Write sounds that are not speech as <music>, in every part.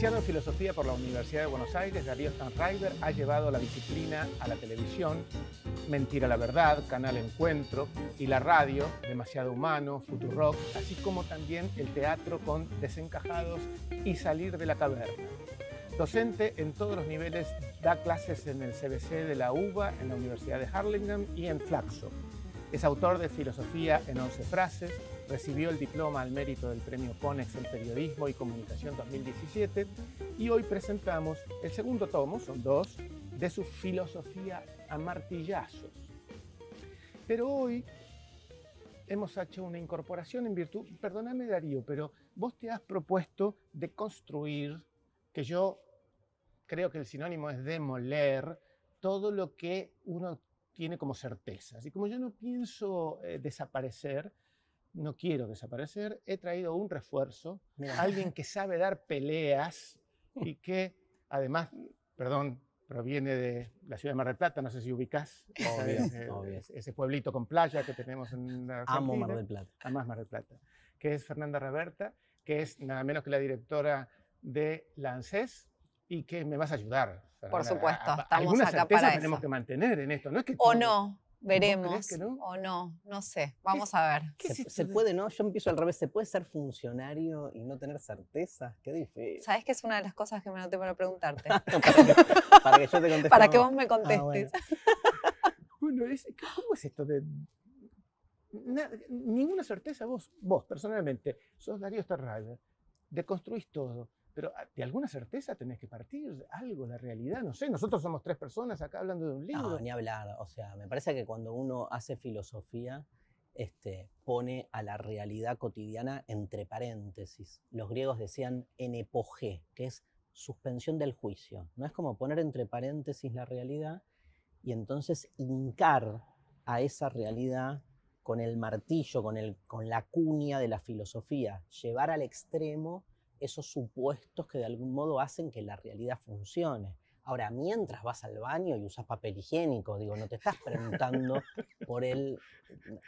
Licenciado en Filosofía por la Universidad de Buenos Aires, Darío Stanriver ha llevado la disciplina a la televisión, Mentira la Verdad, Canal Encuentro y la radio, Demasiado Humano, Futurock, así como también el teatro con Desencajados y Salir de la Caverna. Docente en todos los niveles, da clases en el CBC de la UBA, en la Universidad de Harlingen y en Flaxo. Es autor de Filosofía en 11 frases, recibió el diploma al mérito del Premio CONEX en Periodismo y Comunicación 2017 y hoy presentamos el segundo tomo, son dos, de su filosofía a martillazos. Pero hoy hemos hecho una incorporación en virtud, perdóname Darío, pero vos te has propuesto de construir, que yo creo que el sinónimo es demoler, todo lo que uno tiene como certezas. Y como yo no pienso eh, desaparecer, no quiero desaparecer, he traído un refuerzo, alguien que sabe dar peleas y <laughs> que además, perdón, proviene de la ciudad de Mar del Plata, no sé si ubicás ese, pueblito con playa que tenemos en Argentina. Amo Mar del Plata. Amas Mar del Plata, que es Fernanda Reverta, que es nada menos que la directora de la ANSES y que me vas a ayudar. Por supuesto, estamos Algunas acá para tenemos que mantener en esto, no es que O no, Veremos. O no, no sé. Vamos a ver. Se, puede, ¿no? Yo empiezo al revés. ¿Se puede ser funcionario y no tener certeza? Qué difícil. ¿Sabes que es una de las cosas que me noté <laughs> para preguntarte? para, que, yo te conteste. Para que vos me ah, contestes. bueno. <laughs> ¿cómo es esto de ninguna certeza vos, vos personalmente, sos Darío Starriver, deconstruís todo pero ah, de alguna certeza tenés que partir algo, la realidad, no sé, nosotros somos tres personas acá hablando de un libro. No, ni hablar, o sea, me parece que cuando uno hace filosofía, este, pone a la realidad cotidiana entre paréntesis. Los griegos decían en epogé, que es suspensión del juicio. No es como poner entre paréntesis la realidad y entonces hincar a esa realidad con el martillo, con, el, con la cuña de la filosofía, llevar al extremo esos supuestos que de algún modo hacen que la realidad funcione. Ahora, mientras vas al baño y usas papel higiénico, digo, no te estás preguntando por el,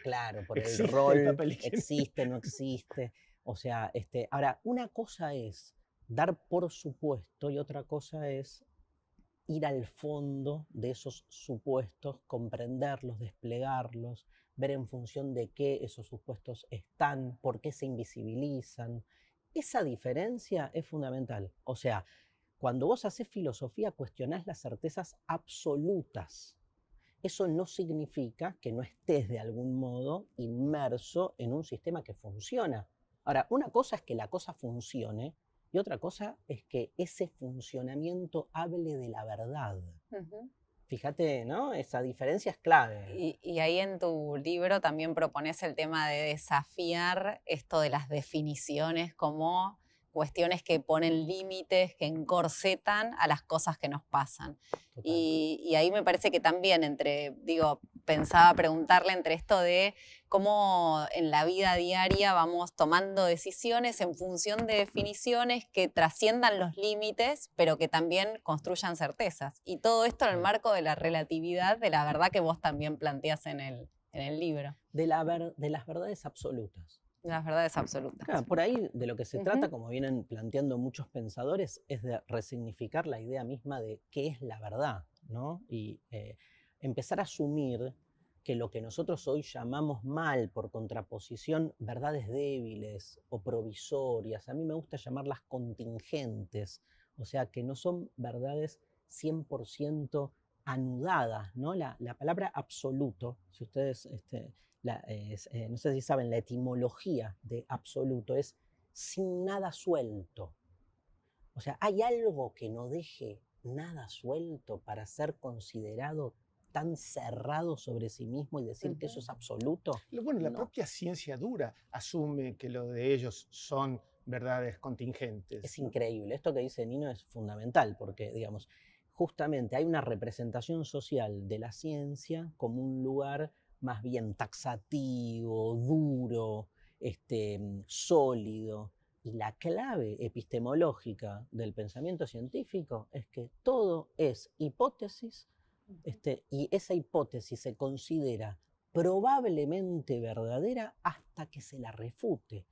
claro, por el rol, existe, no existe. O sea, este, ahora, una cosa es dar por supuesto y otra cosa es ir al fondo de esos supuestos, comprenderlos, desplegarlos, ver en función de qué esos supuestos están, por qué se invisibilizan, esa diferencia es fundamental. O sea, cuando vos haces filosofía, cuestionás las certezas absolutas. Eso no significa que no estés de algún modo inmerso en un sistema que funciona. Ahora, una cosa es que la cosa funcione y otra cosa es que ese funcionamiento hable de la verdad. Fíjate, ¿no? Esa diferencia es clave. Y, ahí en tu libro también propones el tema de desafiar esto de las definiciones como cuestiones que ponen límites, que encorsetan a las cosas que nos pasan. Y, y, ahí me parece que también entre, digo, pensaba preguntarle entre esto de cómo en la vida diaria vamos tomando decisiones en función de definiciones que trasciendan los límites, pero que también construyan certezas. Y todo esto en el marco de la relatividad, de la verdad que vos también planteas en el, en el libro. De, la de las verdades absolutas. Las verdades absolutas. por ahí de lo que se trata, como vienen planteando muchos pensadores, es de resignificar la idea misma de qué es la verdad, ¿no? Y eh, empezar a asumir que lo que nosotros hoy llamamos mal por contraposición verdades débiles o provisorias, a mí me gusta llamarlas contingentes, o sea, que no son verdades 100% anudadas, ¿no? La, palabra absoluto, si ustedes, este, eh, no sé si saben, la etimología de absoluto es sin nada suelto. O sea, hay algo que no deje nada suelto para ser considerado tan cerrado sobre sí mismo y decir que eso es absoluto. Bueno, la propia ciencia dura asume que lo de ellos son verdades contingentes. Es increíble. Esto que dice Nino es fundamental porque, digamos, justamente hay una representación social de la ciencia como un lugar más bien taxativo, duro, este, sólido. Y la clave epistemológica del pensamiento científico es que todo es hipótesis este, y esa hipótesis se considera probablemente verdadera hasta que se la refute.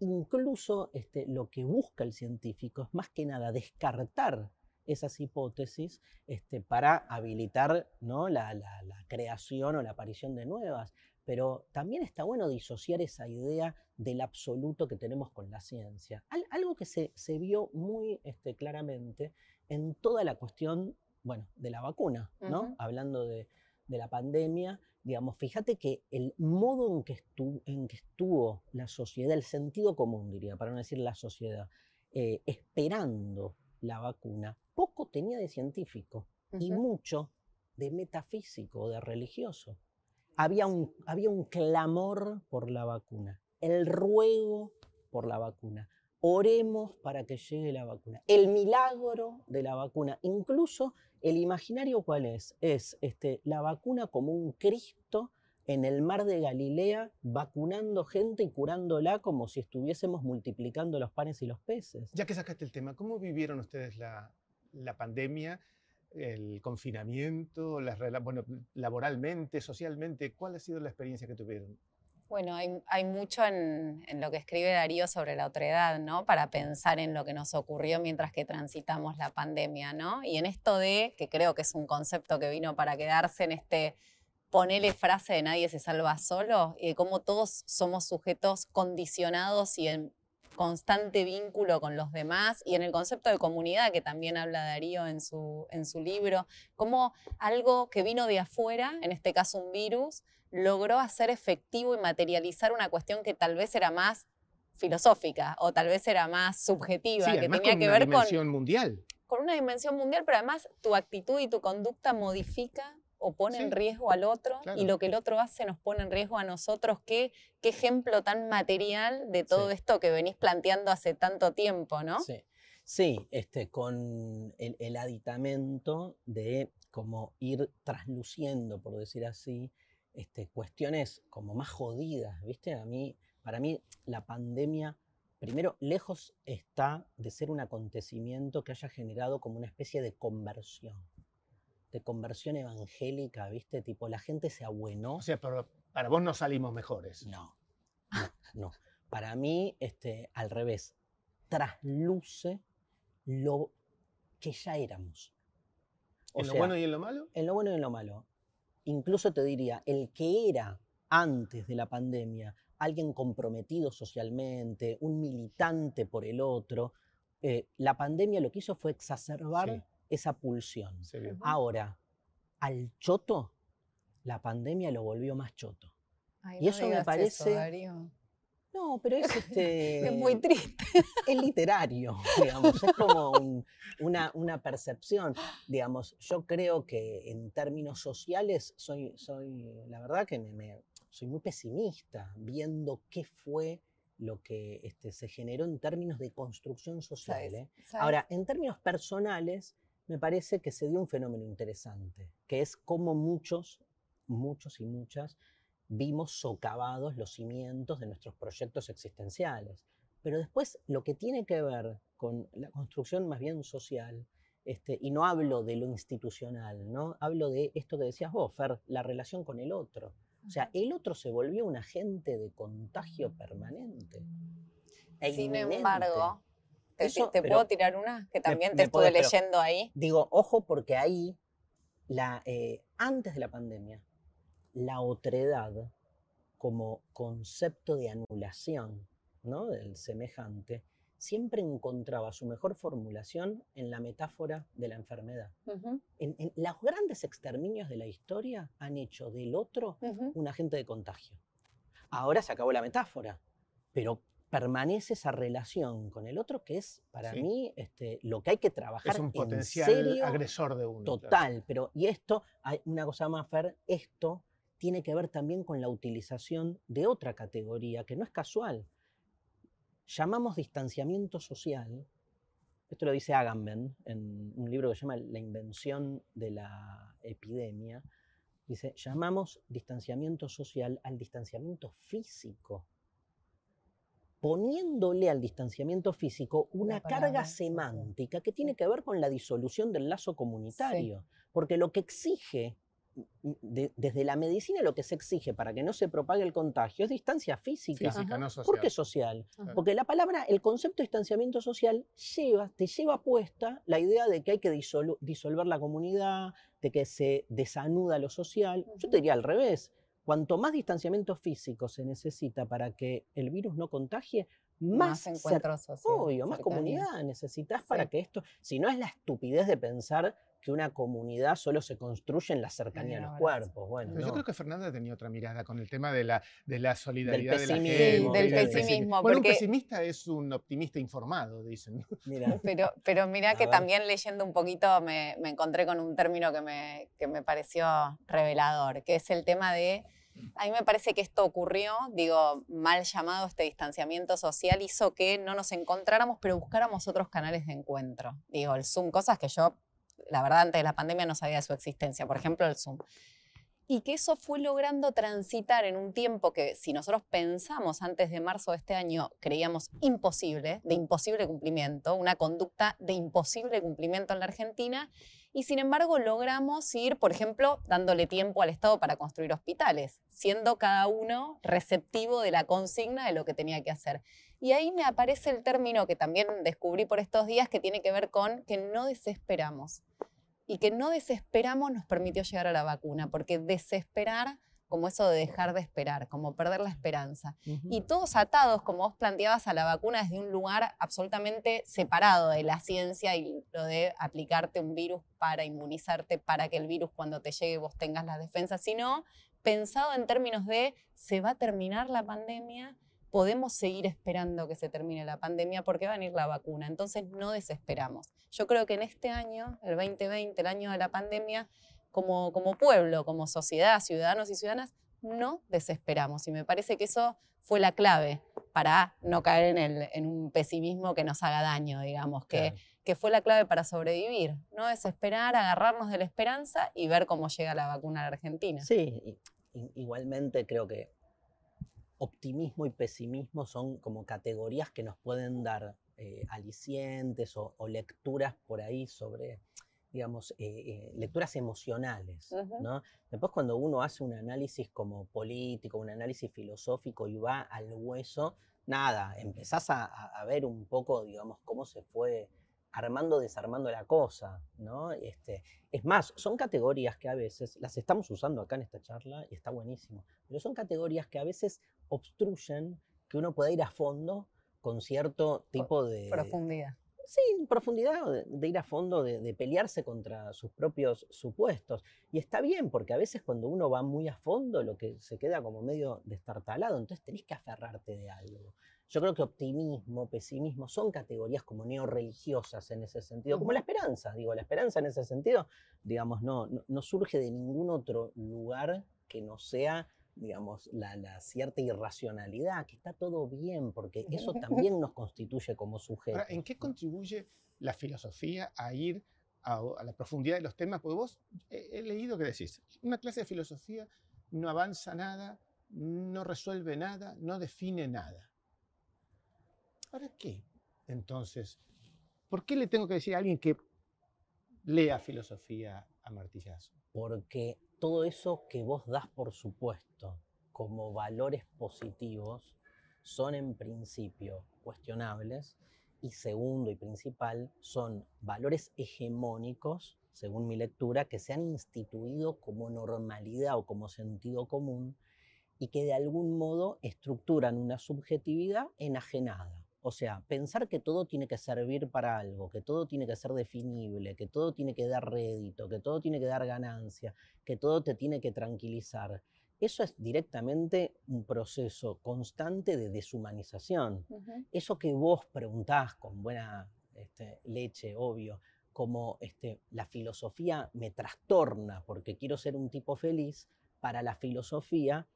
incluso este, lo que busca el científico es más que nada descartar esas hipótesis este, para habilitar ¿no? la, creación o la aparición de nuevas. Pero también está bueno disociar esa idea del absoluto que tenemos con la ciencia. algo que se, vio muy este, claramente en toda la cuestión bueno, de la vacuna, ¿no? hablando de, la pandemia, digamos, fíjate que el modo en que, en que estuvo la sociedad, el sentido común, diría, para no decir la sociedad, eh, esperando la vacuna, poco tenía de científico y mucho de metafísico, de religioso. Había un, había un clamor por la vacuna, el ruego por la vacuna. Oremos para que llegue la vacuna. El milagro de la vacuna. Incluso el imaginario cuál es? Es este, la vacuna como un Cristo en el mar de Galilea vacunando gente y curándola como si estuviésemos multiplicando los panes y los peces. Ya que sacaste el tema, ¿cómo vivieron ustedes la, pandemia, el confinamiento, las, bueno, laboralmente, socialmente? ¿Cuál ha sido la experiencia que tuvieron? Bueno, hay, mucho en, lo que escribe Darío sobre la otredad, ¿no? Para pensar en lo que nos ocurrió mientras que transitamos la pandemia, ¿no? Y en esto de, que creo que es un concepto que vino para quedarse en este ponerle frase de nadie se salva solo de cómo todos somos sujetos condicionados y en constante vínculo con los demás y en el concepto de comunidad que también habla Darío en su, en su libro, como algo que vino de afuera, en este caso un virus, logró hacer efectivo y materializar una cuestión que tal vez era más filosófica o tal vez era más subjetiva, que tenía que ver con... Una dimensión mundial. Con una dimensión mundial, pero además tu actitud y tu conducta modifica o pone en riesgo al otro y lo que el otro hace nos pone en riesgo a nosotros. Qué, qué ejemplo tan material de todo esto que venís planteando hace tanto tiempo, ¿no? Sí, sí este, con el, el aditamento de como ir trasluciendo, por decir así, este, cuestiones como más jodidas, ¿viste? A mí, para mí, la pandemia, primero, lejos está de ser un acontecimiento que haya generado como una especie de conversión, de conversión evangélica, ¿viste? Tipo, la gente se abuenó. O sea, pero para vos no salimos mejores. No, no, Para mí, este, al revés, trasluce lo que ya éramos. ¿En lo bueno y en lo malo? En lo bueno y en lo malo incluso te diría, el que era antes de la pandemia alguien comprometido socialmente, un militante por el otro, eh, la pandemia lo que hizo fue exacerbar esa pulsión. Ahora, al choto, la pandemia lo volvió más choto. y eso me parece... No, pero es este. <laughs> es muy triste. <laughs> Es literario, digamos, es como una, percepción. Digamos, yo creo que en términos sociales soy, soy la verdad que me, soy muy pesimista viendo qué fue lo que este, se generó en términos de construcción social. ¿eh? Ahora, en términos personales, me parece que se dio un fenómeno interesante, que es como muchos, muchos y muchas vimos socavados los cimientos de nuestros proyectos existenciales. Pero después lo que tiene que ver con la construcción más bien social, este, y no hablo de lo institucional, ¿no? hablo de esto que decías vos, Fer, la relación con el otro. O sea, el otro se volvió un agente de contagio permanente. E Sin embargo, ¿te, puedo tirar una? Que también te estuve leyendo ahí. Digo, ojo, porque ahí, la, eh, antes de la pandemia, la otredad como concepto de anulación ¿no? del semejante, siempre encontraba su mejor formulación en la metáfora de la enfermedad. en, los grandes exterminios de la historia han hecho del otro un agente de contagio. Ahora se acabó la metáfora, pero permanece esa relación con el otro que es para mí este, lo que hay que trabajar. Es un potencial agresor de uno. Total, pero y esto, hay una cosa más, Fer, esto tiene que ver también con la utilización de otra categoría que no es casual. Llamamos distanciamiento social, esto lo dice Agamben en un libro que se llama La invención de la epidemia, dice, llamamos distanciamiento social al distanciamiento físico, poniéndole al distanciamiento físico una carga semántica que tiene que ver con la disolución del lazo comunitario, porque lo que exige desde la medicina lo que se exige para que no se propague el contagio es distancia física. Física, no social. ¿Por qué social? Porque la palabra, el concepto de distanciamiento social lleva, te lleva puesta la idea de que hay que disolver la comunidad, de que se desanuda lo social. Yo te diría al revés. Cuanto más distanciamiento físico se necesita para que el virus no contagie, más, encuentros sociales. Obvio, más comunidad necesitas para que esto. Si no es la estupidez de pensar que una comunidad solo se construye en la cercanía de los cuerpos. Bueno, Yo creo que Fernanda tenía otra mirada con el tema de la, de la solidaridad del de la gente. del pesimismo. Bueno, un pesimista es un optimista informado, dicen. <laughs> Pero, pero mira que también leyendo un poquito me, me, encontré con un término que me, que me pareció revelador, que es el tema de a mí me parece que esto ocurrió, digo, mal llamado este distanciamiento social hizo que no nos encontráramos, pero buscáramos otros canales de encuentro. Digo, el Zoom, cosas que yo, la verdad, antes de la pandemia no sabía de su existencia, por ejemplo, el Zoom. Y que eso fue logrando transitar en un tiempo que si nosotros pensamos antes de marzo de este año, creíamos imposible, de imposible cumplimiento, una conducta de imposible cumplimiento en la Argentina, y sin embargo logramos ir, por ejemplo, dándole tiempo al Estado para construir hospitales, siendo cada uno receptivo de la consigna de lo que tenía que hacer. Y ahí me aparece el término que también descubrí por estos días que tiene que ver con que no desesperamos. Y que no desesperamos nos permitió llegar a la vacuna, porque desesperar como eso de dejar de esperar, como perder la esperanza. Y todos atados, como vos planteabas, a la vacuna desde un lugar absolutamente separado de la ciencia y lo de aplicarte un virus para inmunizarte, para que el virus cuando te llegue vos tengas las defensas, sino pensado en términos de se va a terminar la pandemia, podemos seguir esperando que se termine la pandemia porque va a venir la vacuna. Entonces no desesperamos. Yo creo que en este año, el 2020, el año de la pandemia, como, como pueblo, como sociedad, ciudadanos y ciudadanas, no desesperamos. Y me parece que eso fue la clave para no caer en, el, en un pesimismo que nos haga daño, digamos, que, que fue la clave para sobrevivir. No desesperar, agarrarnos de la esperanza y ver cómo llega la vacuna a la Argentina. Sí, igualmente creo que optimismo y pesimismo son como categorías que nos pueden dar eh, alicientes o, lecturas por ahí sobre digamos, eh, eh, lecturas emocionales, ¿no? Después cuando uno hace un análisis como político, un análisis filosófico y va al hueso, nada, empezás a, ver un poco, digamos, cómo se fue armando, desarmando la cosa, ¿no? Este, es más, son categorías que a veces, las estamos usando acá en esta charla y está buenísimo, pero son categorías que a veces obstruyen que uno pueda ir a fondo con cierto tipo de... Profundidad sí, profundidad, de, ir a fondo, de, pelearse contra sus propios supuestos. Y está bien, porque a veces cuando uno va muy a fondo, lo que se queda como medio destartalado, entonces tenés que aferrarte de algo. Yo creo que optimismo, pesimismo son categorías como neorreligiosas en ese sentido, como la esperanza. Digo, la esperanza en ese sentido, digamos, no, no surge de ningún otro lugar que no sea digamos, la, cierta irracionalidad, que está todo bien, porque eso <laughs> también nos constituye como sujetos. ¿En qué contribuye la filosofía a ir a, la profundidad de los temas? Porque vos he, leído que decís, una clase de filosofía no avanza nada, no resuelve nada, no define nada. ¿Para qué? Entonces, ¿por qué le tengo que decir a alguien que lea filosofía a martillazo? Porque todo eso que vos das por supuesto como valores positivos son en principio cuestionables y segundo y principal son valores hegemónicos, según mi lectura, que se han instituido como normalidad o como sentido común y que de algún modo estructuran una subjetividad enajenada. O sea, pensar que todo tiene que servir para algo, que todo tiene que ser definible, que todo tiene que dar rédito, que todo tiene que dar ganancia, que todo te tiene que tranquilizar. Eso es directamente un proceso constante de deshumanización. Eso que vos preguntás con buena este, leche, obvio, como este, la filosofía me trastorna porque quiero ser un tipo feliz, para la filosofía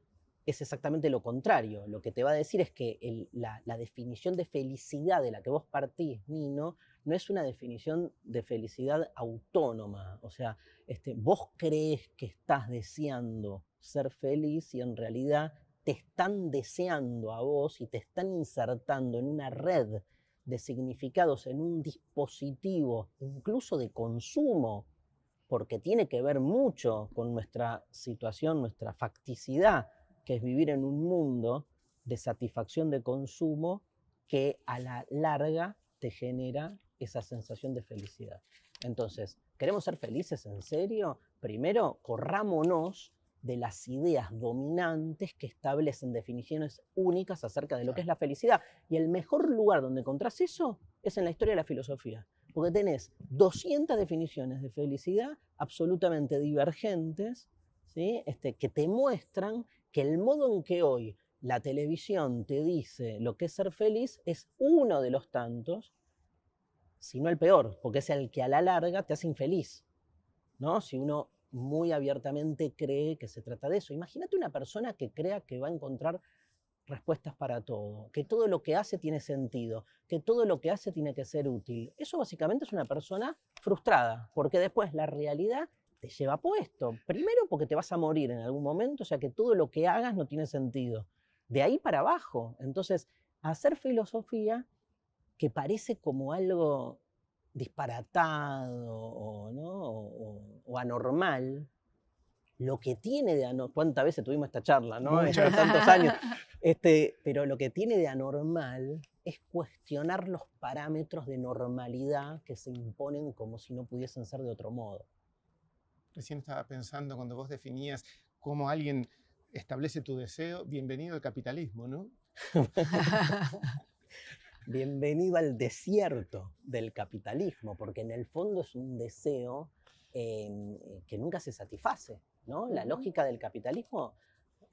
es exactamente lo contrario. Lo que te va a decir es que la, definición de felicidad de la que vos partís, Nino, no es una definición de felicidad autónoma. O sea, este, vos crees que estás deseando ser feliz y en realidad te están deseando a vos y te están insertando en una red de significados, en un dispositivo, incluso de consumo, porque tiene que ver mucho con nuestra situación, nuestra facticidad, que es vivir en un mundo de satisfacción de consumo que a la larga te genera esa sensación de felicidad. Entonces, ¿queremos ser felices en serio? Primero, corrámonos de las ideas dominantes que establecen definiciones únicas acerca de lo que es la felicidad. Y el mejor lugar donde encontrás eso es en la historia de la filosofía, porque tenés 200 definiciones de felicidad absolutamente divergentes, ¿sí? este, que te muestran que el modo en que hoy la televisión te dice lo que es ser feliz es uno de los tantos, si no el peor, porque es el que a la larga te hace infeliz. ¿no? Si uno muy abiertamente cree que se trata de eso. Imagínate una persona que crea que va a encontrar respuestas para todo, que todo lo que hace tiene sentido, que todo lo que hace tiene que ser útil. Eso básicamente es una persona frustrada, porque después la realidad te lleva puesto. Primero porque te vas a morir en algún momento, o sea que todo lo que hagas no tiene sentido. De ahí para abajo. Entonces, hacer filosofía que parece como algo disparatado o, ¿no? o, anormal, lo que tiene de anormal, ¿cuántas veces tuvimos esta charla, ¿no? Estos tantos años. <laughs> Este, pero lo que tiene de anormal es cuestionar los parámetros de normalidad que se imponen como si no pudiesen ser de otro modo. Recién estaba pensando cuando vos definías cómo alguien establece tu deseo, bienvenido al capitalismo, ¿no? <laughs> bienvenido al desierto del capitalismo, porque en el fondo es un deseo em, eh, que nunca se satisface. ¿no? La lógica del capitalismo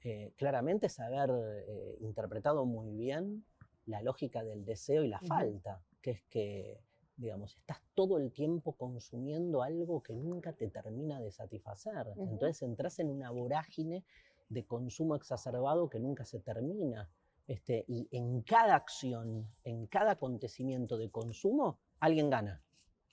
eh, claramente es haber eh, interpretado muy bien la lógica del deseo y la falta, que es que, digamos, estás todo el tiempo consumiendo algo que nunca te termina de satisfacer. Entonces entras en una vorágine de consumo exacerbado que nunca se termina. Este, y en cada acción, en cada acontecimiento de consumo, alguien gana,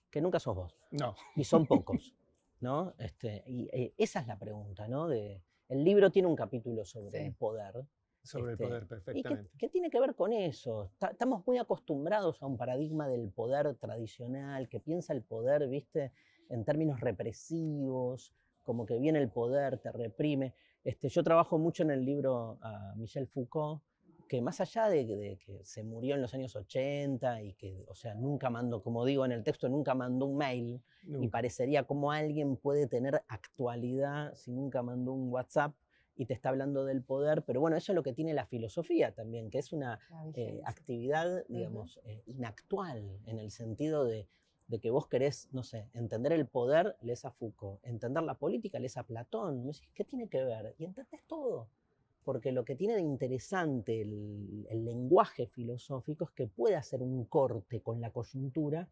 que nunca sos vos. No. Y son pocos, <laughs> ¿no? Este, y eh, esa es la pregunta, ¿no? De, el libro tiene un capítulo sobre el poder. Sobre el este, poder, perfectamente. ¿Y qué, tiene que ver con eso? estamos muy acostumbrados a un paradigma del poder tradicional, que piensa el poder, ¿viste? En términos represivos, como que viene el poder, te reprime. Este, yo trabajo mucho en el libro a Michel Foucault, que más allá de, que se murió en los años 80 y que, o sea, nunca mandó, como digo en el texto, nunca mandó un mail, y parecería como alguien puede tener actualidad si nunca mandó un WhatsApp y te está hablando del poder, pero bueno, eso es lo que tiene la filosofía también, que es una eh, actividad, digamos, eh, inactual, en el sentido de, de, que vos querés, no sé, entender el poder, lees a Foucault, entender la política, lees a Platón, ¿qué tiene que ver? Y entendés todo porque lo que tiene de interesante el, lenguaje filosófico es que puede hacer un corte con la coyuntura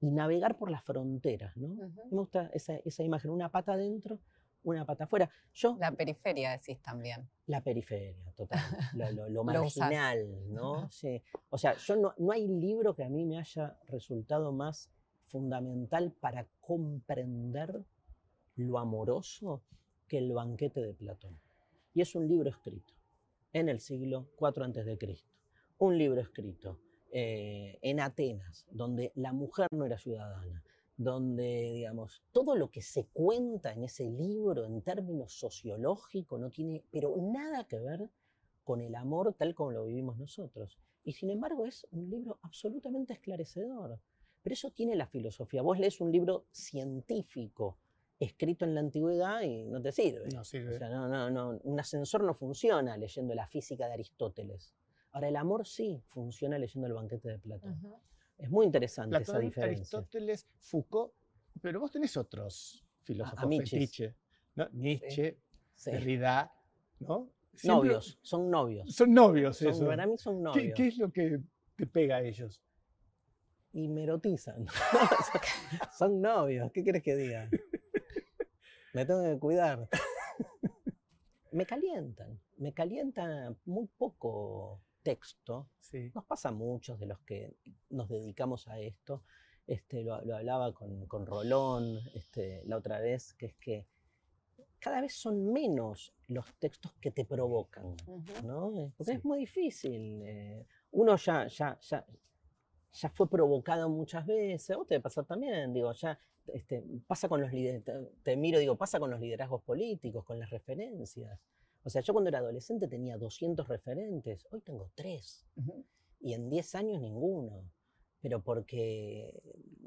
y navegar por las fronteras. ¿no? Me gusta esa, imagen, una pata adentro, una pata afuera. Yo, la periferia decís también. La periferia, total. <laughs> Lo, marginal, ¿no? <laughs> Sí. O sea, yo no, no hay libro que a mí me haya resultado más fundamental para comprender lo amoroso que el banquete de Platón. Y es un libro escrito en el siglo IV a.C. Un libro escrito eh, en Atenas, donde la mujer no era ciudadana, donde, digamos, todo lo que se cuenta en ese libro en términos sociológicos no tiene, pero nada que ver con el amor tal como lo vivimos nosotros. Y sin embargo es un libro absolutamente esclarecedor. Pero eso tiene la filosofía. Vos lees un libro científico escrito en la antigüedad y no te sirve. No sirve. O sea, no, no, no, un ascensor no funciona leyendo la física de Aristóteles. Ahora, el amor sí funciona leyendo el banquete de Platón. Es muy interesante esa diferencia. Aristóteles, Foucault, pero vos tenés otros filósofos fetiche, ¿no? Nietzsche, Derrida, ¿no? Novios, son novios. Son novios, eso. Para mí son novios. ¿Qué, ¿Qué, es lo que te pega a ellos? Y me erotizan. <laughs> son novios, ¿qué quieres que diga? me tengo que cuidar. <laughs> me calientan, me calienta muy poco texto. Nos pasa a muchos de los que nos dedicamos a esto. Este, lo, hablaba con, con Rolón este, la otra vez, que es que cada vez son menos los textos que te provocan, ¿no? Porque es muy difícil. Eh, uno ya, ya, ya, ya fue provocado muchas veces, vos te debe pasar también, digo, ya este, pasa con los liderazgos, te, miro, digo, pasa con los liderazgos políticos, con las referencias. O sea, yo cuando era adolescente tenía 200 referentes, hoy tengo 3. Y en 10 años ninguno. Pero porque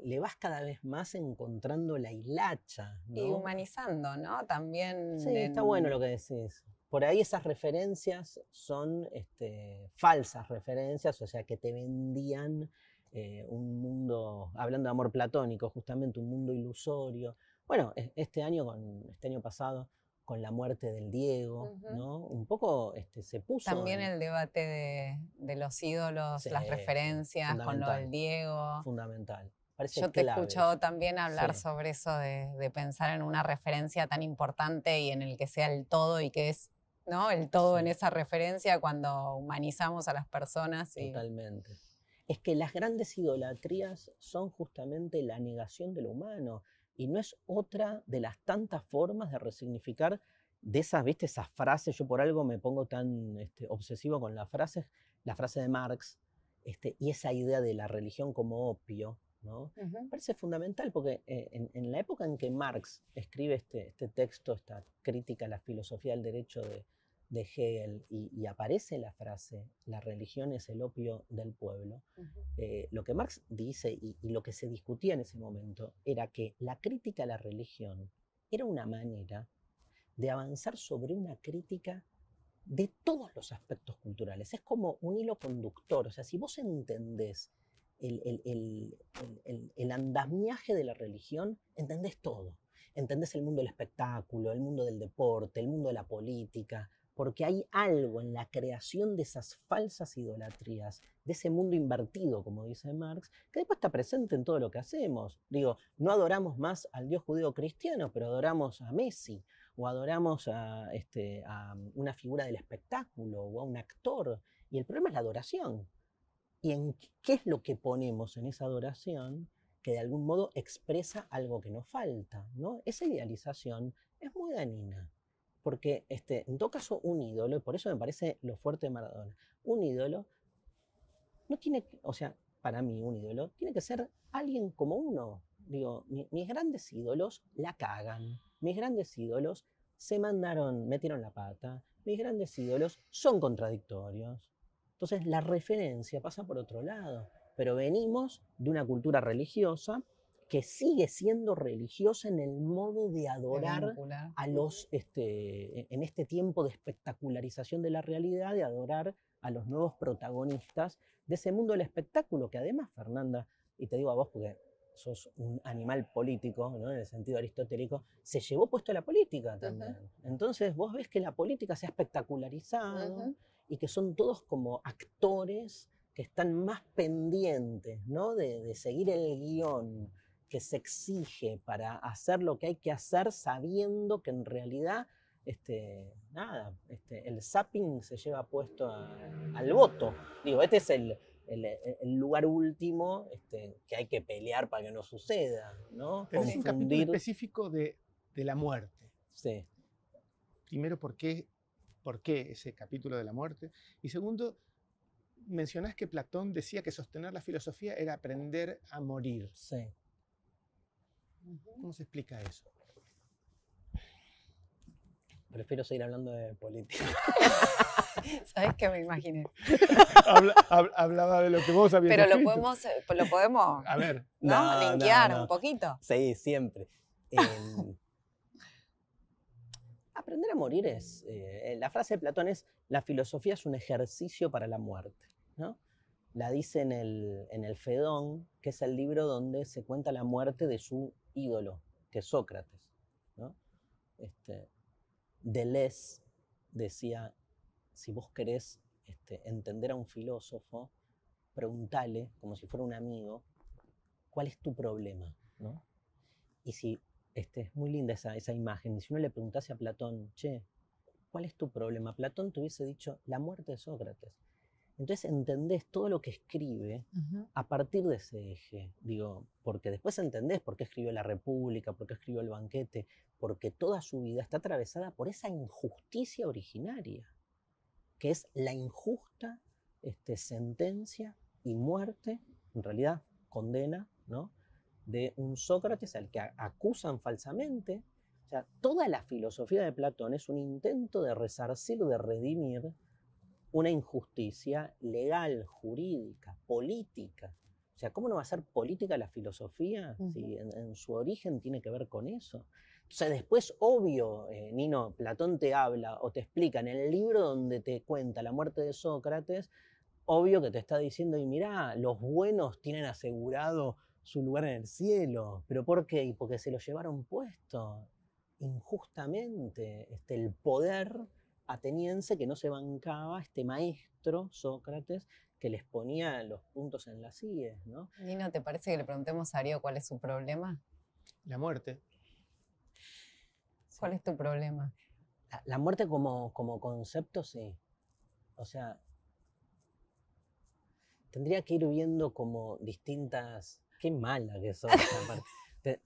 le vas cada vez más encontrando la hilacha. Y humanizando, ¿no? También. Sí, está bueno lo que decís. Por ahí esas referencias son este, falsas referencias, o sea, que te vendían eh, un mundo, hablando de amor platónico, justamente un mundo ilusorio. Bueno, e, este año, con, este año pasado, con la muerte del Diego, ¿no? Un poco este, se puso... También el debate de, los ídolos, las referencias con lo del Diego. Fundamental. Yo te he escuchado también hablar sobre eso de, pensar en una referencia tan importante y en el que sea el todo y que es ¿no? el todo en esa referencia cuando humanizamos a las personas. Totalmente es que las grandes idolatrías son justamente la negación de lo humano y no es otra de las tantas formas de resignificar de esas, viste, esas frases, yo por algo me pongo tan este, obsesivo con las frases, la frase de Marx este, y esa idea de la religión como opio, ¿no? Me parece fundamental porque eh, en, la época en que Marx escribe este, este texto, esta crítica a la filosofía del derecho de, de Hegel y, aparece la frase, la religión es el opio del pueblo, eh, lo que Marx dice y, lo que se discutía en ese momento era que la crítica a la religión era una manera de avanzar sobre una crítica de todos los aspectos culturales. Es como un hilo conductor, o sea, si vos entendés el, el andamiaje de la religión, entendés todo. Entendés el mundo del espectáculo, el mundo del deporte, el mundo de la política, porque hay algo en la creación de esas falsas idolatrías, de ese mundo invertido, como dice Marx, que después está presente en todo lo que hacemos. Digo, no adoramos más al Dios judío cristiano, pero adoramos a Messi, o adoramos a, este, una figura del espectáculo, o a un actor. Y el problema es la adoración. ¿Y en qué es lo que ponemos en esa adoración que de algún modo expresa algo que nos falta? ¿no? Esa idealización es muy dañina. Porque este, en todo caso un ídolo, y por eso me parece lo fuerte de Maradona, un ídolo no tiene, o sea, para mí un ídolo tiene que ser alguien como uno. Digo, mis grandes ídolos la cagan, mis grandes ídolos se mandaron, metieron la pata, mis grandes ídolos son contradictorios. Entonces la referencia pasa por otro lado, pero venimos de una cultura religiosa que sigue siendo religiosa en el modo de adorar a los, este, en este tiempo de espectacularización de la realidad, de adorar a los nuevos protagonistas de ese mundo del espectáculo, que además, Fernanda, y te digo a vos porque sos un animal político, ¿no? en el sentido aristotélico, se llevó puesto a la política también. Entonces vos ves que la política se ha espectacularizado y que son todos como actores que están más pendientes ¿no? de, de seguir el guion que se exige para hacer lo que hay que hacer sabiendo que en realidad este, nada, este, el zapping se lleva puesto al voto. Digo, este es el, lugar último este, que hay que pelear para que no suceda, ¿no? Es un capítulo específico de, la muerte. Sí. Primero, ¿por qué, ¿por qué ese capítulo de la muerte? Y segundo, mencionás que Platón decía que sostener la filosofía era aprender a morir. Sí. ¿Cómo se explica eso? Prefiero seguir hablando de política. <laughs> ¿Sabes qué me imaginé? <laughs> hablaba de lo que vos habías Pero lo podemos, eh, lo podemos. A ver. ¿No? Linkear un poquito. Sí, siempre. Em, <laughs> aprender a morir es. Eh, la frase de Platón es: la filosofía es un ejercicio para la muerte. ¿no? La dice en el, en el Fedón, que es el libro donde se cuenta la muerte de su ídolo, que es Sócrates. ¿no? Este, Deleuze decía, si vos querés este, entender a un filósofo, preguntale, como si fuera un amigo, ¿cuál es tu problema? ¿no? Y si, este, es muy linda esa, esa imagen, y si uno le preguntase a Platón, che, ¿cuál es tu problema? Platón te hubiese dicho, la muerte de Sócrates. Entonces entendés todo lo que escribe a partir de ese eje, digo, porque después entendés por qué escribió La República, por qué escribió El Banquete, porque toda su vida está atravesada por esa injusticia originaria, que es la injusta este, sentencia y muerte en realidad condena, ¿no? De un Sócrates al que acusan falsamente. O sea, toda la filosofía de Platón es un intento de resarcir, de redimir una injusticia legal, jurídica, política. O sea, ¿cómo no va a ser política la filosofía si en, su origen tiene que ver con eso? O sea, después, obvio, eh, Nino, Platón te habla o te explica en el libro donde te cuenta la muerte de Sócrates, obvio que te está diciendo, y mirá, los buenos tienen asegurado su lugar en el cielo. ¿Pero por qué? Y porque se lo llevaron puesto injustamente. Este, el poder ateniense que no se bancaba, este maestro, Sócrates, que les ponía los puntos en las IES, ¿no? Nino, ¿te parece que le preguntemos a Ario cuál es su problema? La muerte. ¿Cuál es tu problema? La, muerte como, como concepto, sí. O sea, tendría que ir viendo como distintas... Qué mala que sos,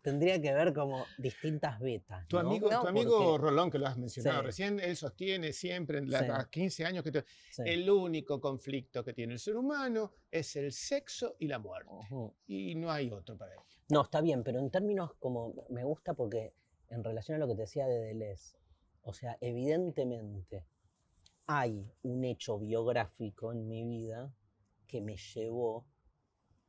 tendría que ver como distintas betas. Tu amigo, tu amigo Rolón, que lo has mencionado recién, él sostiene siempre en los 15 años que el único conflicto que tiene el ser humano es el sexo y la muerte. Y no hay otro para él. No, está bien, pero en términos como me gusta porque en relación a lo que te decía de Deleuze, o sea, evidentemente hay un hecho biográfico en mi vida que me llevó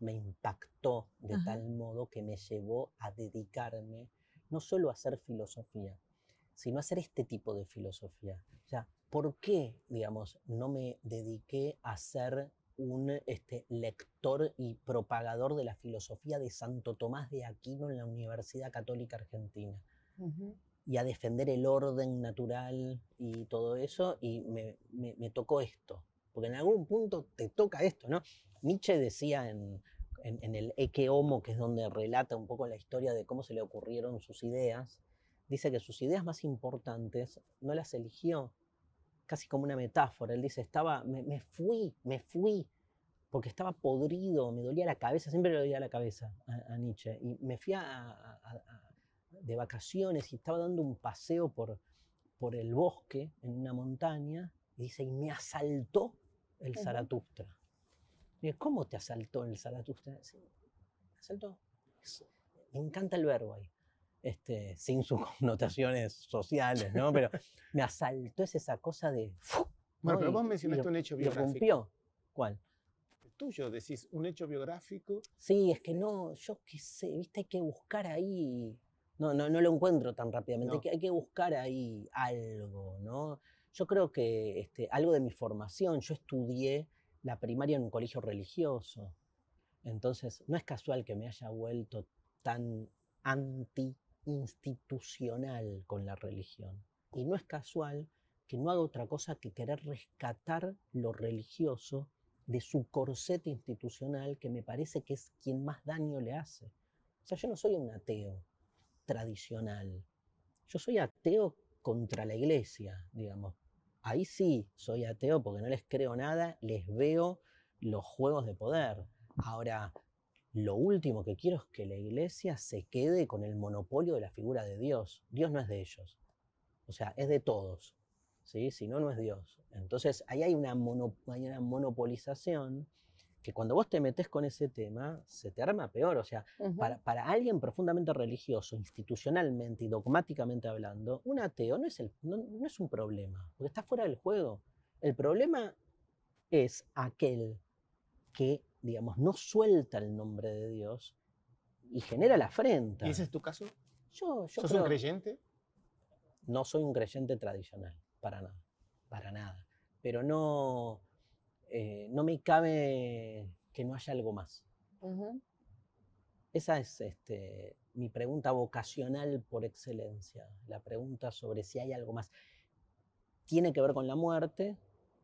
me impactó de tal modo que me llevó a dedicarme no solo a hacer filosofía, sino a hacer este tipo de filosofía. O sea, ¿por qué, digamos, no me dediqué a ser un este, lector y propagador de la filosofía de Santo Tomás de Aquino en la Universidad Católica Argentina? Y a defender el orden natural y todo eso, y me, me tocó esto. Porque en algún punto te toca esto, ¿no? Nietzsche decía en, en, el Eke Homo, que es donde relata un poco la historia de cómo se le ocurrieron sus ideas, dice que sus ideas más importantes no las eligió casi como una metáfora. Él dice, estaba, me, fui, me fui, porque estaba podrido, me dolía la cabeza, siempre le dolía la cabeza a, Nietzsche. Y me fui de vacaciones y estaba dando un paseo por, por el bosque en una montaña, y dice, y me asaltó el Zaratustra. ¿cómo te asaltó el Zaratustra? Sí, me asaltó. Me encanta el verbo ahí. Este, sin sus <laughs> connotaciones sociales, ¿no? Pero <laughs> me asaltó es esa cosa de... Bueno, pero vos mencionaste un hecho biográfico. rompió. ¿Cuál? El tuyo, decís, un hecho biográfico. Sí, es que no, yo qué sé, viste, hay que buscar ahí... No, no, no lo encuentro tan rápidamente, hay, que, hay, que, buscar ahí algo, ¿no? Yo creo que este, algo de mi formación, yo estudié la primaria en un colegio religioso. Entonces, no es casual que me haya vuelto tan anti-institucional con la religión. Y no es casual que no haga otra cosa que querer rescatar lo religioso de su corsete institucional que me parece que es quien más daño le hace. O sea, yo no soy un ateo tradicional. Yo soy ateo contra la iglesia, digamos ahí sí soy ateo porque no les creo nada, les veo los juegos de poder. Ahora, lo último que quiero es que la iglesia se quede con el monopolio de la figura de Dios. Dios no es de ellos. O sea, es de todos. ¿sí? Si no, no es Dios. Entonces, ahí hay una, hay una monopolización que cuando vos te metes con ese tema, se te arma peor. O sea, para, alguien profundamente religioso, institucionalmente y dogmáticamente hablando, un ateo no es, el, no, es un problema, porque está fuera del juego. El problema es aquel que, digamos, no suelta el nombre de Dios y genera la afrenta. ¿Y ese es tu caso? Yo, yo ¿Sos un creyente? No soy un creyente tradicional, para nada, para nada. Pero no, eh, no me cabe que no haya algo más. Esa es este, mi pregunta vocacional por excelencia, la pregunta sobre si hay algo más. Tiene que ver con la muerte,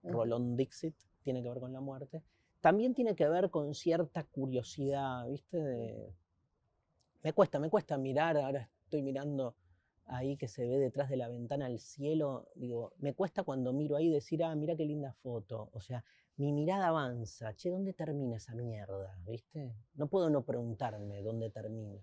Rolón Dixit tiene que ver con la muerte. También tiene que ver con cierta curiosidad, ¿viste? Me cuesta, me cuesta mirar, ahora estoy mirando ahí que se ve detrás de la ventana al cielo, digo, me cuesta cuando miro ahí decir, ah, mira qué linda foto. O sea, mi mirada avanza. Che, ¿dónde termina esa mierda? ¿Viste? No puedo no preguntarme dónde termina.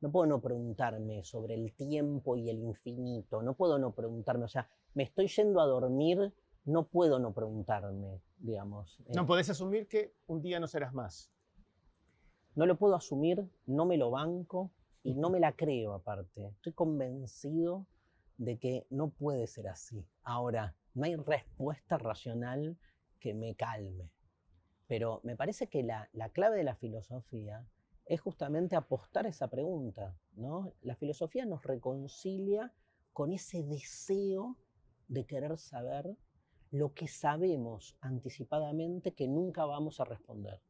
No puedo no preguntarme sobre el tiempo y el infinito. No puedo no preguntarme. O sea, me estoy yendo a dormir, no puedo no preguntarme, digamos. No podés asumir que un día no serás más. no lo puedo asumir, no me lo banco y no <laughs> me la creo aparte. Estoy convencido de que no puede ser así. Ahora, no hay respuesta racional que me calme. Pero me parece que la, clave de la filosofía es justamente apostar esa pregunta. ¿no? La filosofía nos reconcilia con ese deseo de querer saber lo que sabemos anticipadamente que nunca vamos a responder.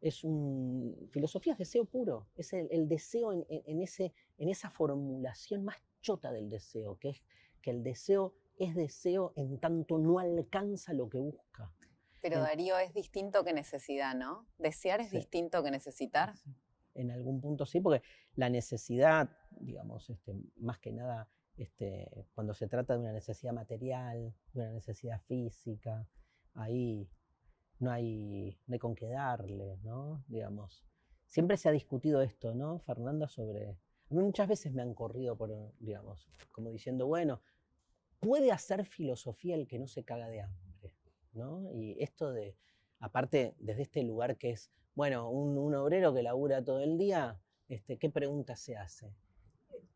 Es un, filosofía es deseo puro, es el, deseo en, ese, en esa formulación más chota del deseo, que es que el deseo es deseo en tanto no alcanza lo que busca. Pero Darío es distinto que necesidad, ¿no? Desear es distinto que necesitar. En algún punto sí, porque la necesidad, digamos, este, más que nada, este, cuando se trata de una necesidad material, de una necesidad física, ahí no hay, no hay con qué darle, ¿no? Digamos, siempre se ha discutido esto, ¿no, Fernanda, sobre... A mí muchas veces me han corrido por, digamos, como diciendo, bueno, puede hacer filosofía el que no se caga de hambre, ¿no? Y esto de, aparte, desde este lugar que es, bueno, un, obrero que labura todo el día, este, ¿qué preguntas se hace?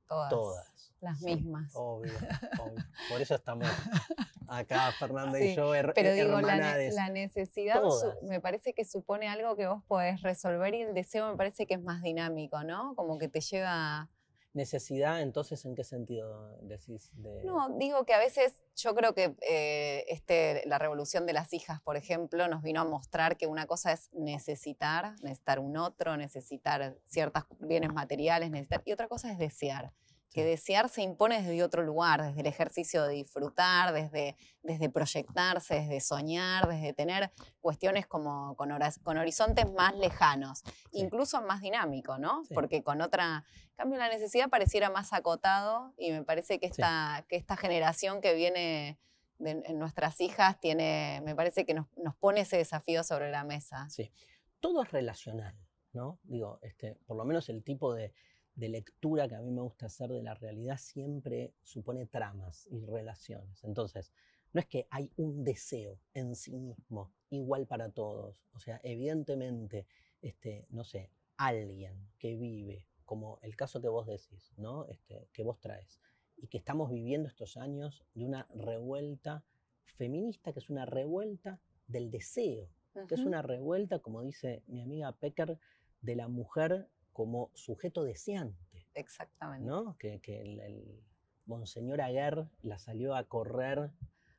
Todas. Todas. Las mismas. Obvio, obvio. Por eso estamos <laughs> acá, Fernanda y yo, Pero digo, la, la, necesidad me parece que supone algo que vos podés resolver y el deseo me parece que es más dinámico, ¿no? Como que te lleva Necesidad, entonces, ¿en qué sentido decís? No, digo que a veces yo creo que eh, este, la revolución de las hijas, por ejemplo, nos vino a mostrar que una cosa es necesitar, necesitar un otro, necesitar ciertos bienes materiales, necesitar, y otra cosa es desear que desear se impone desde otro lugar, desde el ejercicio de disfrutar, desde, desde proyectarse, desde soñar, desde tener cuestiones como con, con horizontes más lejanos, incluso más dinámico, ¿no? Porque con otra, en cambio la necesidad pareciera más acotado y me parece que esta, que esta generación que viene de, en nuestras hijas tiene, me parece que nos, nos pone ese desafío sobre la mesa. Sí, todo es relacional, ¿no? Digo, este, por lo menos el tipo de de lectura que a mí me gusta hacer de la realidad siempre supone tramas y relaciones. Entonces, no es que hay un deseo en sí mismo igual para todos. O sea, evidentemente, este, no sé, alguien que vive, como el caso que vos decís, ¿no? Este, que vos traes, y que estamos viviendo estos años de una revuelta feminista, que es una revuelta del deseo, que es una revuelta, como dice mi amiga Pecker, de la mujer como sujeto deseante. Exactamente. ¿no? Que, el, Monseñor Aguer la salió a correr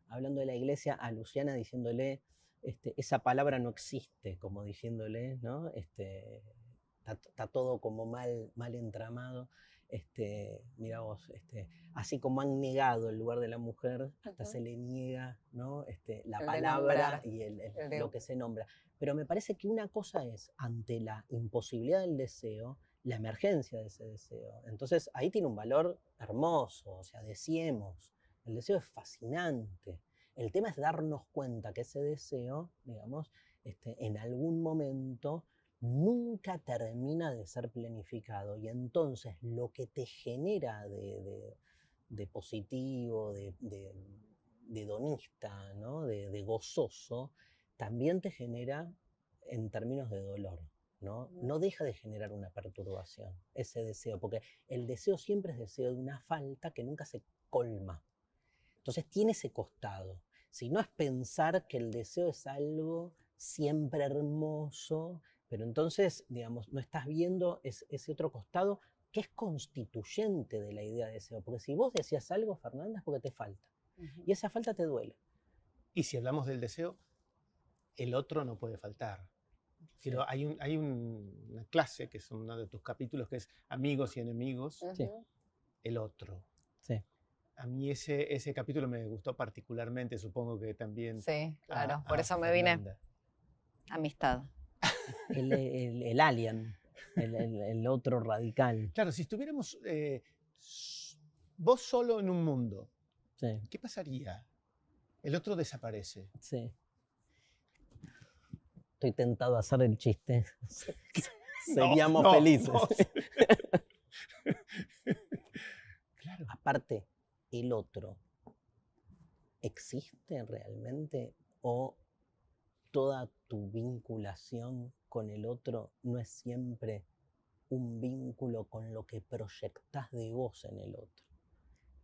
hablando de la iglesia a Luciana diciéndole, este, esa palabra no existe, como diciéndole, ¿no? Este, está, todo como mal, mal entramado. Este, mira vos, este, así como han negado el lugar de la mujer, hasta se le niega ¿no? este, la palabra y lo que se nombra. Pero me parece que una cosa es, ante la imposibilidad del deseo, la emergencia de ese deseo. Entonces ahí tiene un valor hermoso, o sea, deseemos. El deseo es fascinante. El tema es darnos cuenta que ese deseo, digamos, este, en algún momento nunca termina de ser planificado. Y entonces lo que te genera de, positivo, de, donista, ¿no? de gozoso, también te genera en términos de dolor. ¿no? no deja de generar una perturbación, ese deseo, porque el deseo siempre es deseo de una falta que nunca se colma. Entonces tiene ese costado. Si no es pensar que el deseo es algo siempre hermoso, pero entonces, digamos, no estás viendo ese otro costado que es constituyente de la idea de deseo. Porque si vos decías algo, Fernanda, es porque te falta. Y esa falta te duele. Y si hablamos del deseo, el otro no puede faltar. Pero hay, un, hay una clase, que es uno de tus capítulos, que es amigos y enemigos, el otro. Sí. A mí ese, ese capítulo me gustó particularmente, supongo que también. Sí, claro, por eso me vine. Amistad. El, el, alien, el, otro radical. Claro, si estuviéramos eh, vos solo en un mundo, ¿qué pasaría? El otro desaparece. Sí. Estoy tentado a hacer el chiste. <laughs> Seríamos felices. <laughs> Aparte, el otro, ¿existe realmente o toda tu vinculación con el otro no es siempre un vínculo con lo que proyectás de vos en el otro.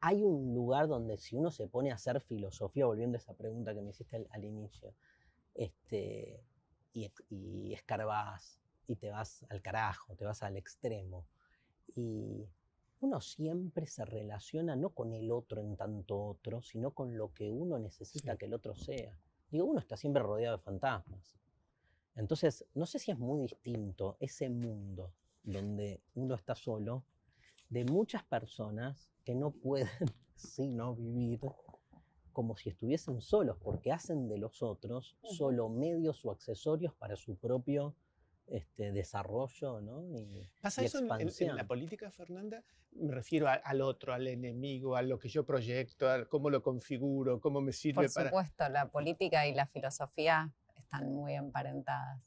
Hay un lugar donde si uno se pone a hacer filosofía, volviendo a esa pregunta que me hiciste al, inicio, este, y, y escarbás y te vas al carajo, te vas al extremo. Y uno siempre se relaciona no con el otro en tanto otro, sino con lo que uno necesita que el otro sea. Digo, uno está siempre rodeado de fantasmas. Entonces, no sé si es muy distinto ese mundo donde uno está solo de muchas personas que no pueden <laughs> sino vivir como si estuviesen solos, porque hacen de los otros solo medios o accesorios para su propio este, desarrollo ¿no? y, ¿Pasa eso en, la política, Fernanda? Me refiero al otro, al enemigo, a lo que yo proyecto, a cómo lo configuro, cómo me sirve para... Por supuesto, la política y la filosofía están muy emparentadas.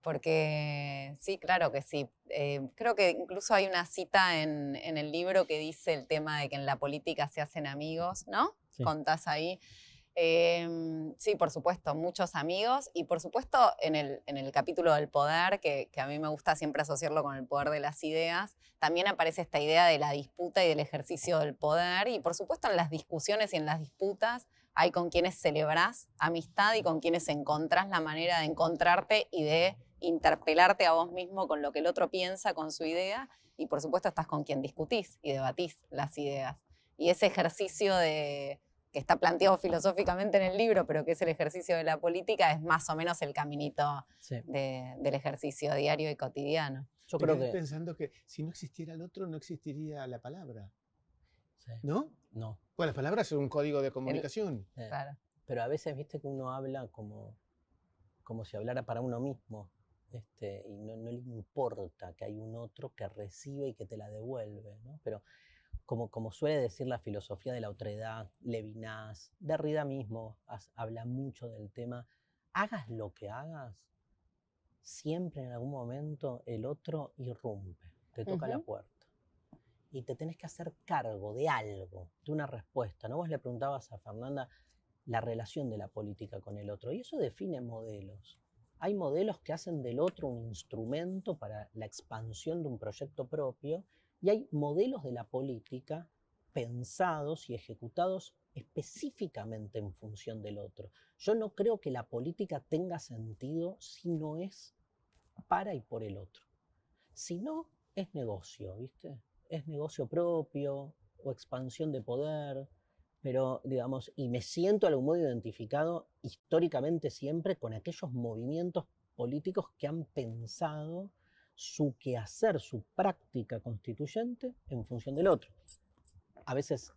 Porque sí, claro que sí. Eh, creo que incluso hay una cita en, en, el libro que dice el tema de que en la política se hacen amigos, ¿no? Contás ahí. Em, sí, por supuesto, muchos amigos y por supuesto en el, en el capítulo del poder, que, a mí me gusta siempre asociarlo con el poder de las ideas, también aparece esta idea de la disputa y del ejercicio del poder y por supuesto en las discusiones y en las disputas hay con quienes celebrás amistad y con quienes encontrás la manera de encontrarte y de interpelarte a vos mismo con lo que el otro piensa, con su idea y por supuesto estás con quien discutís y debatís las ideas. Y ese ejercicio de que está planteado filosóficamente en el libro, pero que es el ejercicio de la política, es más o menos el caminito del ejercicio diario y cotidiano. Yo creo que... pensando que si no existiera el otro, no existiría la palabra. ¿No? No. Bueno, las palabras son un código de comunicación. claro. Pero a veces, viste que uno habla como, como si hablara para uno mismo. Este, y no, no, le importa que hay un otro que recibe y que te la devuelve, ¿no? Pero como, suele decir la filosofía de la otredad, Levinas, Derrida mismo habla mucho del tema, hagas lo que hagas, siempre en algún momento el otro irrumpe, te toca la puerta. Y te tenés que hacer cargo de algo, de una respuesta. ¿no? Vos le preguntabas a Fernanda la relación de la política con el otro, y eso define modelos. Hay modelos que hacen del otro un instrumento para la expansión de un proyecto propio y hay modelos de la política pensados y ejecutados específicamente en función del otro. Yo no creo que la política tenga sentido si no es para y por el otro. Si no, es negocio, ¿viste? Es negocio propio o expansión de poder, pero digamos, y me siento a algún modo identificado históricamente siempre con aquellos movimientos políticos que han pensado su quehacer, su práctica constituyente en función del otro. A veces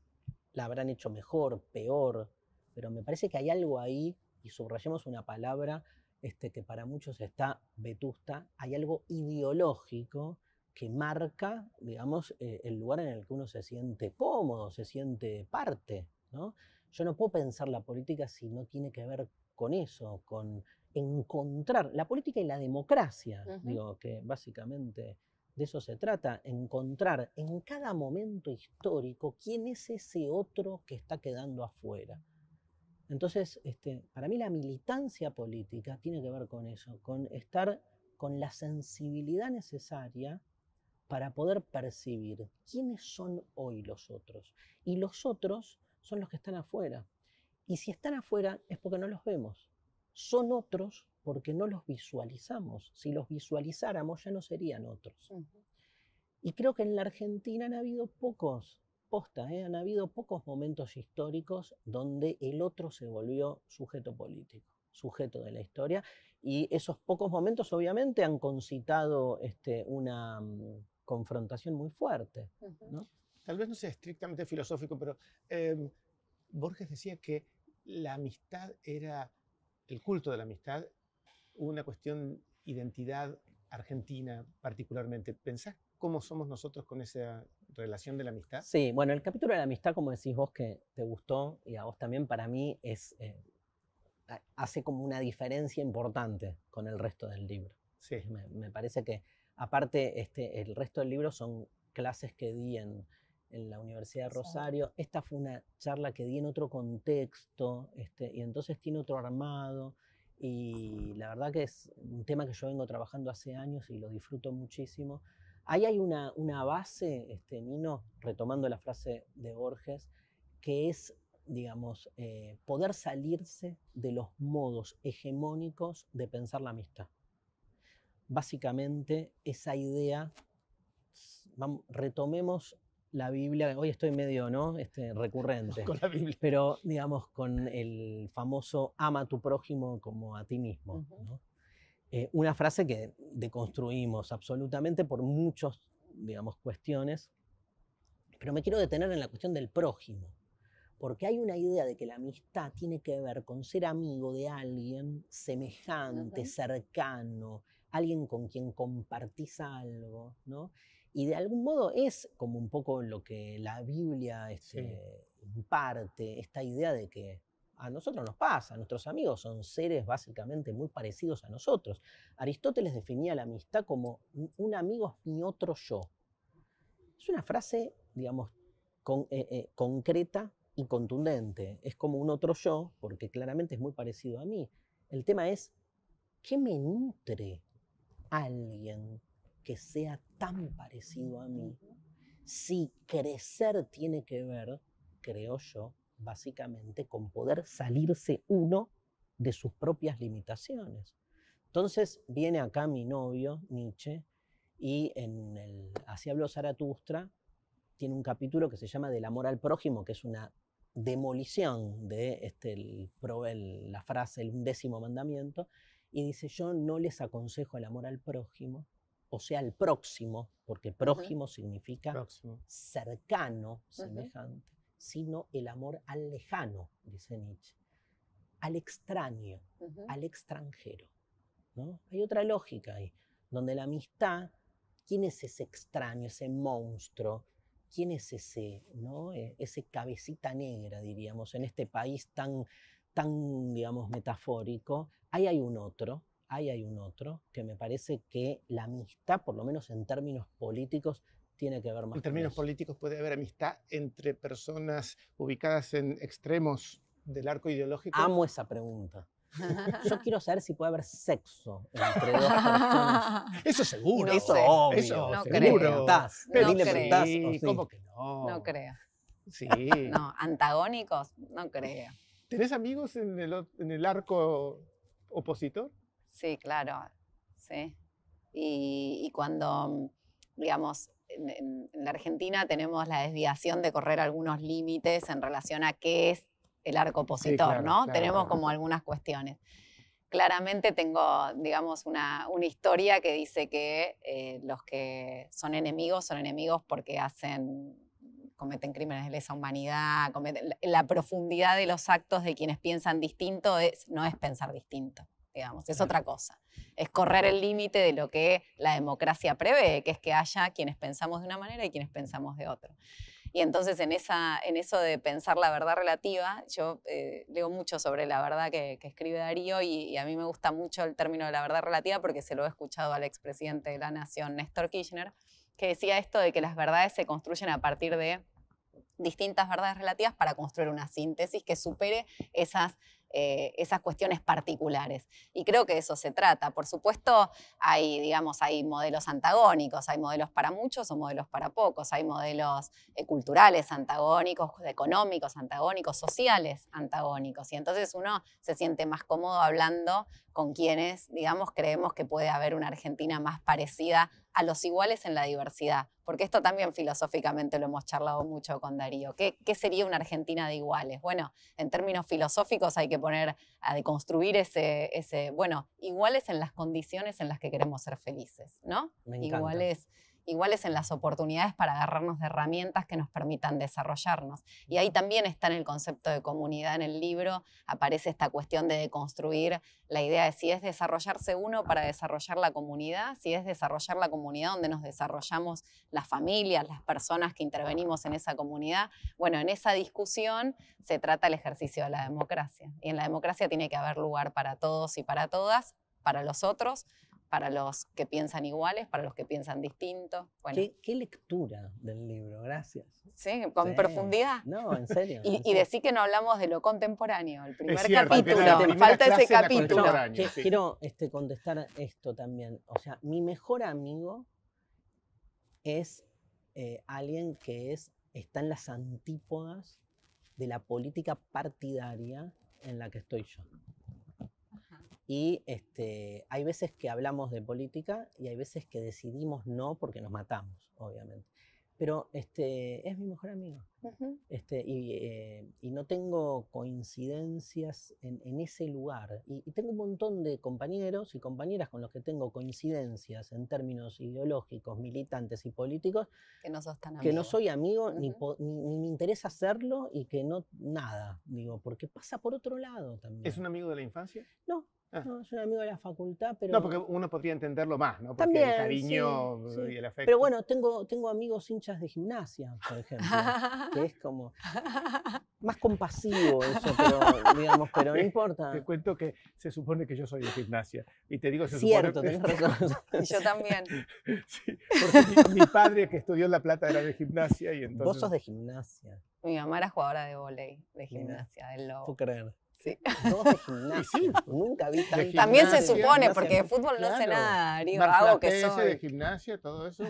la habrán hecho mejor, peor, pero me parece que hay algo ahí, y subrayemos una palabra este, que para muchos está vetusta, hay algo ideológico que marca, digamos, eh, el lugar en el que uno se siente cómodo, se siente parte. ¿no? Yo no puedo pensar la política si no tiene que ver con eso, con encontrar la política y la democracia, digo, que básicamente de eso se trata, encontrar en cada momento histórico quién es ese otro que está quedando afuera. Entonces, este, para mí la militancia política tiene que ver con eso, con estar con la sensibilidad necesaria para poder percibir quiénes son hoy los otros. Y los otros son los que están afuera. Y si están afuera es porque no los vemos son otros porque no los visualizamos. Si los visualizáramos ya no serían otros. Y creo que en la Argentina han habido pocos, posta, ¿eh? han habido pocos momentos históricos donde el otro se volvió sujeto político, sujeto de la historia. Y esos pocos momentos obviamente han concitado este, una mm, confrontación muy fuerte. Tal vez no sea estrictamente filosófico, pero em, Borges decía que la amistad era el culto de la amistad, una cuestión identidad argentina particularmente. ¿Pensás cómo somos nosotros con esa relación de la amistad? Sí, bueno, el capítulo de la amistad, como decís vos, que te gustó y a vos también, para mí es, eh, hace como una diferencia importante con el resto del libro. Sí. Me, parece que, aparte, este, el resto del libro son clases que di en, en la Universidad de Rosario. Esta fue una charla que di en otro contexto, este, y entonces tiene otro armado. y la verdad que es un tema que yo vengo trabajando hace años y lo disfruto muchísimo. Ahí hay una, una base, este, Nino, retomando la frase de Borges, que es, digamos, eh, poder salirse de los modos hegemónicos de pensar la amistad. Básicamente, esa idea, vamos, retomemos la Biblia, hoy estoy medio, ¿no? Este, recurrente. Con la Biblia. Pero, digamos, con el famoso ama a tu prójimo como a ti mismo. ¿no? Eh, una frase que deconstruimos absolutamente por muchas, digamos, cuestiones. Pero me quiero detener en la cuestión del prójimo. Porque hay una idea de que la amistad tiene que ver con ser amigo de alguien semejante, cercano, alguien con quien compartís algo, ¿no? Y de algún modo es como un poco lo que la Biblia este, imparte, esta idea de que a nosotros nos pasa, nuestros amigos son seres básicamente muy parecidos a nosotros. Aristóteles definía la amistad como un amigo es mi otro yo. Es una frase, digamos, eh, eh, concreta y contundente. Es como un otro yo, porque claramente es muy parecido a mí. El tema es, ¿qué me nutre alguien que sea tan parecido a mí, si crecer tiene que ver, creo yo, básicamente con poder salirse uno de sus propias limitaciones. Entonces viene acá mi novio, Nietzsche, y en el Así habló Zaratustra, tiene un capítulo que se llama Del amor al prójimo, que es una demolición de este, la frase, el undécimo mandamiento, y dice, yo no les aconsejo el amor al prójimo, o sea, el próximo, porque prójimo significa cercano, semejante, sino el amor al lejano, dice Nietzsche, al extraño, al extranjero. ¿no? Hay otra lógica ahí, donde la amistad, ¿quién es ese extraño, ese monstruo? ¿Quién es ese, ¿no? E, ese cabecita negra, diríamos, en este país tan, tan digamos, metafórico? Ahí hay un otro, ahí hay un otro, que me parece que la amistad, por lo menos en términos políticos, tiene que ver más. En términos políticos puede haber amistad entre personas ubicadas en extremos del arco ideológico. Amo esa pregunta. <laughs> Yo quiero saber si puede haber sexo entre dos personas. <laughs> Eso seguro. eso obvio. Eso no seguro. Creo. no creo. Sí, ¿Cómo que no? No creo. Sí. <laughs> No, antagónicos, no creo. ¿Tenés amigos en el, en el arco opositor? Sí, claro, sí. Y, cuando, digamos, en, la Argentina tenemos la desviación de correr algunos límites en relación a qué es el arco opositor, ¿no? tenemos como algunas cuestiones. Claramente tengo, digamos, una, historia que dice que eh, los que son enemigos son enemigos porque hacen cometen crímenes de lesa humanidad, cometen, la, profundidad de los actos de quienes piensan distinto es, no es pensar distinto digamos, es otra cosa. Es correr el límite de lo que la democracia prevé, que es que haya quienes pensamos de una manera y quienes pensamos de otra. Y entonces en, esa, en eso de pensar la verdad relativa, yo eh, leo mucho sobre la verdad que, escribe Darío y, a mí me gusta mucho el término de la verdad relativa porque se lo he escuchado al expresidente de la Nación, Néstor Kirchner, que decía esto de que las verdades se construyen a partir de distintas verdades relativas para construir una síntesis que supere esas eh, esas cuestiones particulares. Y creo que de eso se trata. Por supuesto, hay, digamos, hay modelos antagónicos, hay modelos para muchos o modelos para pocos, hay modelos eh, culturales antagónicos, económicos antagónicos, sociales antagónicos. Y entonces uno se siente más cómodo hablando con quienes, digamos, creemos que puede haber una Argentina más parecida a los iguales en la diversidad. Porque esto también filosóficamente lo hemos charlado mucho con Darío. ¿Qué, qué sería una Argentina de iguales? Bueno, en términos filosóficos hay que poner a deconstruir ese, ese, bueno, iguales en las condiciones en las que queremos ser felices, ¿no? Iguales iguales en las oportunidades para agarrarnos de herramientas que nos permitan desarrollarnos. Y ahí también está en el concepto de comunidad en el libro, aparece esta cuestión de deconstruir la idea de si es desarrollarse uno para desarrollar la comunidad, si es desarrollar la comunidad donde nos desarrollamos las familias, las personas que intervenimos en esa comunidad. Bueno, en esa discusión se trata el ejercicio de la democracia. Y en la democracia tiene que haber lugar para todos y para todas, para los otros, para los que piensan iguales, para los que piensan distintos. Bueno, ¿Qué, qué lectura del libro, gracias. sí, con Sí. profundidad. No, en serio. <laughs> Y, en y serio. decir que no hablamos de lo contemporáneo, el primer cierto, capítulo, falta ese capítulo. contemporáneo, que- sí. quiero este, contestar esto también. O sea, mi mejor amigo es eh, alguien que es, está en las antípodas de la política partidaria en la que estoy yo. Y este, hay veces que hablamos de política y hay veces que decidimos no porque nos matamos, obviamente. Pero este, es mi mejor amigo. Ujú. Este, y, eh, y no tengo coincidencias en, en ese lugar. Y, y tengo un montón de compañeros y compañeras con los que tengo coincidencias en términos ideológicos, militantes y políticos, Que no sos tan que no soy amigo ni, Ujú. po- ni, ni me interesa hacerlo y que no, nada, digo, porque pasa por otro lado también. ¿Es un amigo de la infancia? No, Ah. no, es un amigo de la facultad, pero... No, porque uno podría entenderlo más, ¿no? Porque También, el cariño sí, sí. y el afecto. Pero bueno, tengo, tengo amigos hinchas de gimnasia, por ejemplo, <laughs> que es como más compasivo eso, pero digamos, pero no <laughs> importa. Te cuento que se supone que yo soy de gimnasia. Y te digo, se Cierto, supone... tenés <laughs> razón. Y yo también. Sí, porque mi, mi padre que estudió en La Plata era de gimnasia y entonces... Vos sos de gimnasia, Mi mamá era jugadora de volei, de gimnasia, del lobo. creer. Sí. Vos de gimnasia. <laughs> Nunca vi tanto. También se supone, porque de fútbol no sé nada, Darío, hago que PS de soy. gimnasia, todo eso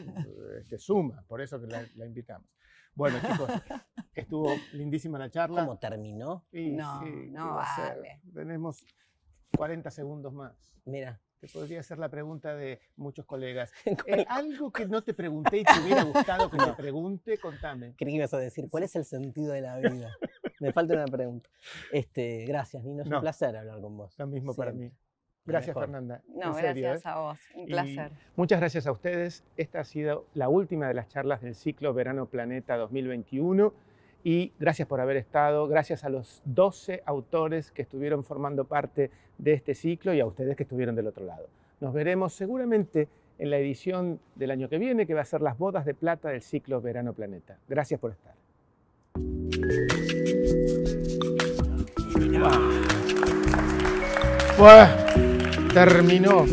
este, suma, por eso que la, la invitamos. Bueno, chicos, <laughs> estuvo lindísima la charla. ¿Cómo terminó? Y No, sí, no vale. Tenemos 40 segundos más. Mira. Te podría hacer la pregunta de muchos colegas. <laughs> Eh, algo que no te pregunté y te hubiera gustado que te pregunte, contame. Creí que ibas a decir, ¿cuál es el sentido de la vida? <laughs> Me falta una pregunta. Este, gracias, Nino. Es No. un placer hablar con vos. Lo mismo para mí. Gracias. Fernanda. No, en serio, gracias ¿eh? a vos, un Y placer. Muchas gracias a ustedes. Esta ha sido la última de las charlas del ciclo Verano Planeta 2021. Y gracias por haber estado, gracias a los 12 autores que estuvieron formando parte de este ciclo y a ustedes que estuvieron del otro lado. Nos veremos seguramente en la edición del año que viene, que va a ser las bodas de plata del ciclo Verano Planeta. Gracias por estar. Buah, terminó.